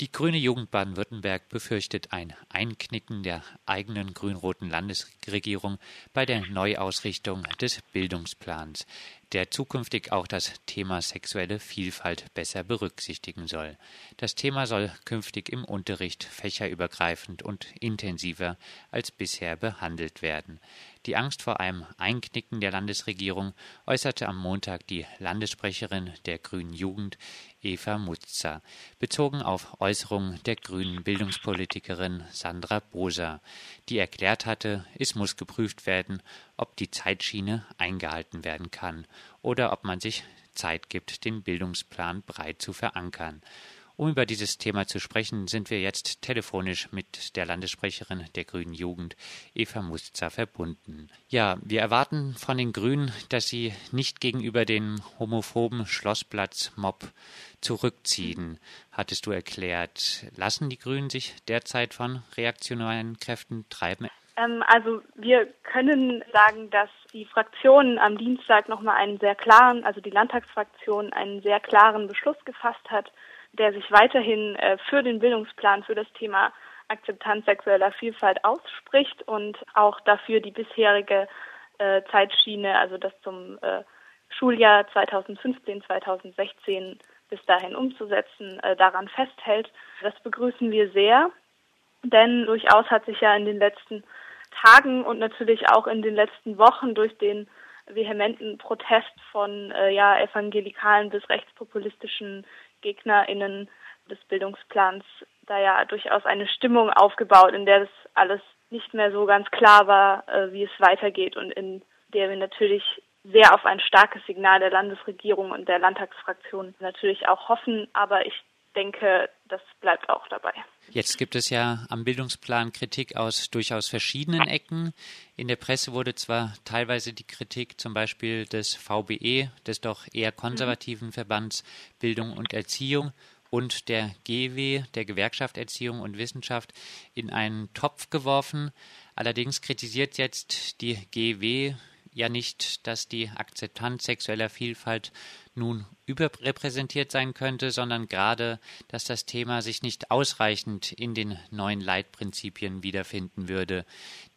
Die Grüne Jugend Baden-Württemberg befürchtet ein Einknicken der eigenen grün-roten Landesregierung bei der Neuausrichtung des Bildungsplans, der zukünftig auch das Thema sexuelle Vielfalt besser berücksichtigen soll. Das Thema soll künftig im Unterricht fächerübergreifend und intensiver als bisher behandelt werden. Die Angst vor einem Einknicken der Landesregierung äußerte am Montag die Landessprecherin der Grünen Jugend Eva Mutzer, bezogen auf Äußerungen der grünen Bildungspolitikerin Sandra Boser, die erklärt hatte, es muss geprüft werden, ob die Zeitschiene eingehalten werden kann oder ob man sich Zeit gibt, den Bildungsplan breit zu verankern. Um über dieses Thema zu sprechen, sind wir jetzt telefonisch mit der Landessprecherin der Grünen Jugend, Eva Mustzer, verbunden. Ja, wir erwarten von den Grünen, dass sie nicht gegenüber dem homophoben Schlossplatz-Mob zurückziehen, hattest du erklärt. Lassen die Grünen sich derzeit von reaktionären Kräften treiben? Ähm, also wir können sagen, dass die Fraktion am Dienstag nochmal einen sehr klaren, also die Landtagsfraktion einen sehr klaren Beschluss gefasst hat, der sich weiterhin äh, für den Bildungsplan für das Thema Akzeptanz sexueller Vielfalt ausspricht und auch dafür die bisherige äh, Zeitschiene, also das zum äh, Schuljahr 2015, 2016 bis dahin umzusetzen, daran festhält. Das begrüßen wir sehr, denn durchaus hat sich ja in den letzten Tagen und natürlich auch in den letzten Wochen durch den vehementen Protest von äh, ja evangelikalen bis rechtspopulistischen GegnerInnen des Bildungsplans da ja durchaus eine Stimmung aufgebaut, in der das alles nicht mehr so ganz klar war, äh, wie es weitergeht und in der wir natürlich sehr auf ein starkes Signal der Landesregierung und der Landtagsfraktion natürlich auch hoffen. Aber ich denke, das bleibt auch dabei. Jetzt gibt es ja am Bildungsplan Kritik aus durchaus verschiedenen Ecken. In der Presse wurde zwar teilweise die Kritik zum Beispiel des VBE, des doch eher konservativen Verbands Bildung und Erziehung und der GW, der Gewerkschaft Erziehung und Wissenschaft, in einen Topf geworfen. Allerdings kritisiert jetzt die GW ja nicht, dass die Akzeptanz sexueller Vielfalt nun überrepräsentiert sein könnte, sondern gerade, dass das Thema sich nicht ausreichend in den neuen Leitprinzipien wiederfinden würde.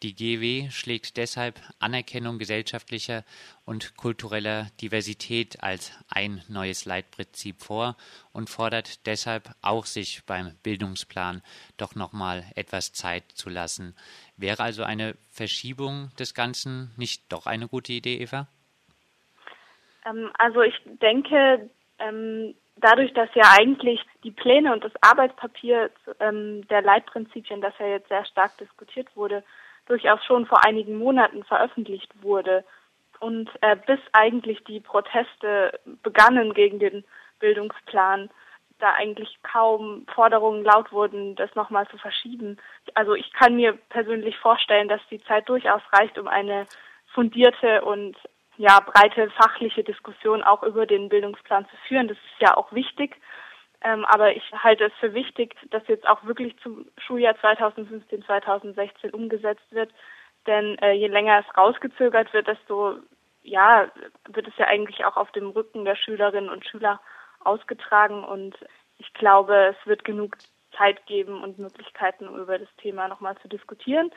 Die GW schlägt deshalb Anerkennung gesellschaftlicher und kultureller Diversität als ein neues Leitprinzip vor und fordert deshalb auch sich beim Bildungsplan doch nochmal etwas Zeit zu lassen. Wäre also eine Verschiebung des Ganzen nicht doch eine gute Idee, Eva? Ähm, also ich denke, ähm, dadurch, dass ja eigentlich die Pläne und das Arbeitspapier ähm, der Leitprinzipien, das ja jetzt sehr stark diskutiert wurde, durchaus schon vor einigen Monaten veröffentlicht wurde und äh, bis eigentlich die Proteste begannen gegen den Bildungsplan, da eigentlich kaum Forderungen laut wurden, das nochmal zu verschieben. Also ich kann mir persönlich vorstellen, dass die Zeit durchaus reicht, um eine fundierte und ja, breite fachliche Diskussion auch über den Bildungsplan zu führen. Das ist ja auch wichtig. Ähm, aber ich halte es für wichtig, dass jetzt auch wirklich zum Schuljahr 2015, 2016 umgesetzt wird. Denn äh, je länger es rausgezögert wird, desto ja, wird es ja eigentlich auch auf dem Rücken der Schülerinnen und Schüler ausgetragen. Und ich glaube, es wird genug Zeit geben und Möglichkeiten, über das Thema nochmal zu diskutieren.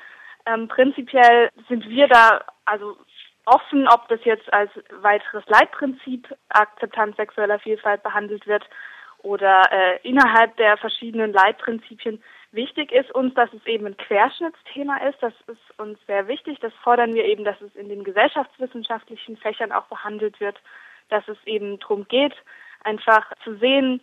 Ähm, prinzipiell sind wir da also offen, ob das jetzt als weiteres Leitprinzip Akzeptanz sexueller Vielfalt behandelt wird oder äh, innerhalb der verschiedenen Leitprinzipien. Wichtig ist uns, dass es eben ein Querschnittsthema ist. Das ist uns sehr wichtig. Das fordern wir eben, dass es in den gesellschaftswissenschaftlichen Fächern auch behandelt wird, dass es eben darum geht, einfach zu sehen,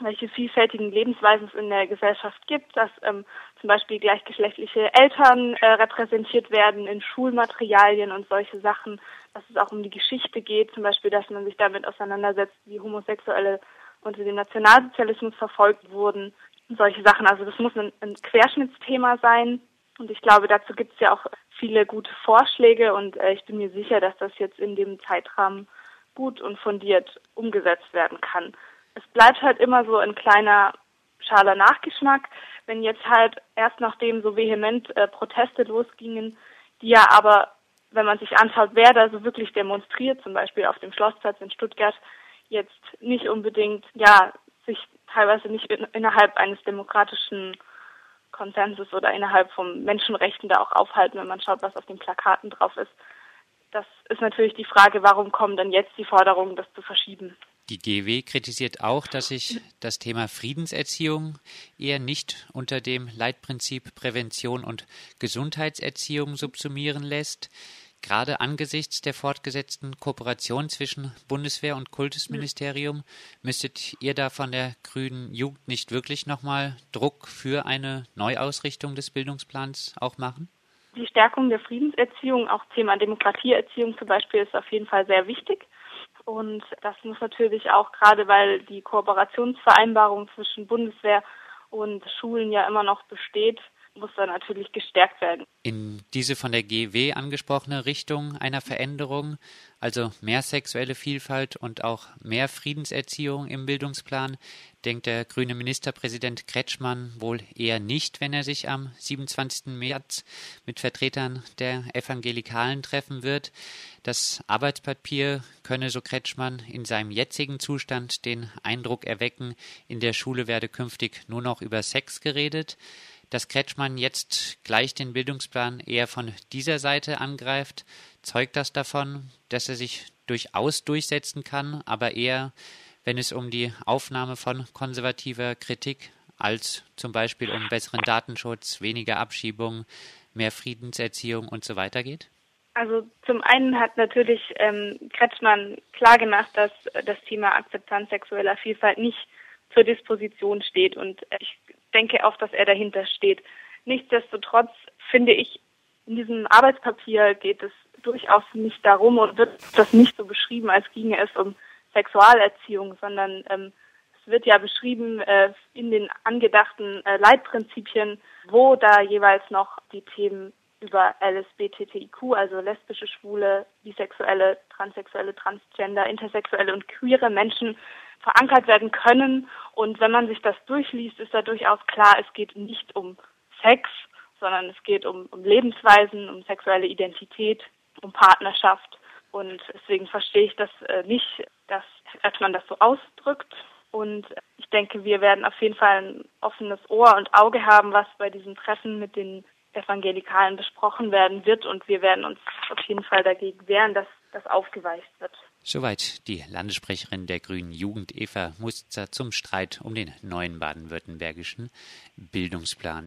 welche vielfältigen Lebensweisen es in der Gesellschaft gibt, dass ähm, zum Beispiel gleichgeschlechtliche Eltern äh, repräsentiert werden in Schulmaterialien und solche Sachen, dass es auch um die Geschichte geht, zum Beispiel, dass man sich damit auseinandersetzt, wie Homosexuelle unter dem Nationalsozialismus verfolgt wurden, solche Sachen. Also das muss ein, ein Querschnittsthema sein. Und ich glaube, dazu gibt es ja auch viele gute Vorschläge und äh, ich bin mir sicher, dass das jetzt in dem Zeitrahmen gut und fundiert umgesetzt werden kann es bleibt halt immer so ein kleiner schaler Nachgeschmack, wenn jetzt halt erst nachdem so vehement äh, Proteste losgingen, die ja aber, wenn man sich anschaut, wer da so wirklich demonstriert, zum Beispiel auf dem Schlossplatz in Stuttgart, jetzt nicht unbedingt, ja, sich teilweise nicht in, innerhalb eines demokratischen Konsensus oder innerhalb von Menschenrechten da auch aufhalten, wenn man schaut, was auf den Plakaten drauf ist. Das ist natürlich die Frage, warum kommen dann jetzt die Forderungen, das zu verschieben? Die GW kritisiert auch, dass sich das Thema Friedenserziehung eher nicht unter dem Leitprinzip Prävention und Gesundheitserziehung subsumieren lässt. Gerade angesichts der fortgesetzten Kooperation zwischen Bundeswehr und Kultusministerium müsstet ihr da von der grünen Jugend nicht wirklich nochmal Druck für eine Neuausrichtung des Bildungsplans auch machen? Die Stärkung der Friedenserziehung, auch Thema Demokratieerziehung zum Beispiel, ist auf jeden Fall sehr wichtig. Und das muss natürlich auch gerade, weil die Kooperationsvereinbarung zwischen Bundeswehr und Schulen ja immer noch besteht, muss da natürlich gestärkt werden. In diese von der GW angesprochene Richtung einer Veränderung, also mehr sexuelle Vielfalt und auch mehr Friedenserziehung im Bildungsplan, denkt der grüne Ministerpräsident Kretschmann wohl eher nicht, wenn er sich am 27. März mit Vertretern der Evangelikalen treffen wird. Das Arbeitspapier könne, so Kretschmann, in seinem jetzigen Zustand den Eindruck erwecken, in der Schule werde künftig nur noch über Sex geredet dass Kretschmann jetzt gleich den Bildungsplan eher von dieser Seite angreift, zeugt das davon, dass er sich durchaus durchsetzen kann, aber eher, wenn es um die Aufnahme von konservativer Kritik als zum Beispiel um besseren Datenschutz, weniger Abschiebung, mehr Friedenserziehung und so weiter geht? Also zum einen hat natürlich ähm, Kretschmann klargemacht, dass das Thema Akzeptanz sexueller Vielfalt nicht zur Disposition steht und ich denke auch, dass er dahinter steht. Nichtsdestotrotz finde ich, in diesem Arbeitspapier geht es durchaus nicht darum und wird das nicht so beschrieben, als ginge es um Sexualerziehung, sondern ähm, es wird ja beschrieben äh, in den angedachten äh, Leitprinzipien, wo da jeweils noch die Themen über LSBTTIQ, also lesbische, schwule, bisexuelle, transsexuelle, transgender, intersexuelle und queere Menschen verankert werden können. Und wenn man sich das durchliest, ist da durchaus klar, es geht nicht um Sex, sondern es geht um, um Lebensweisen, um sexuelle Identität, um Partnerschaft. Und deswegen verstehe ich das äh, nicht, dass, dass man das so ausdrückt. Und ich denke, wir werden auf jeden Fall ein offenes Ohr und Auge haben, was bei diesem Treffen mit den Evangelikalen besprochen werden wird. Und wir werden uns auf jeden Fall dagegen wehren, dass das aufgeweicht wird. Soweit die Landessprecherin der Grünen Jugend Eva Muster zum Streit um den neuen baden-württembergischen Bildungsplan.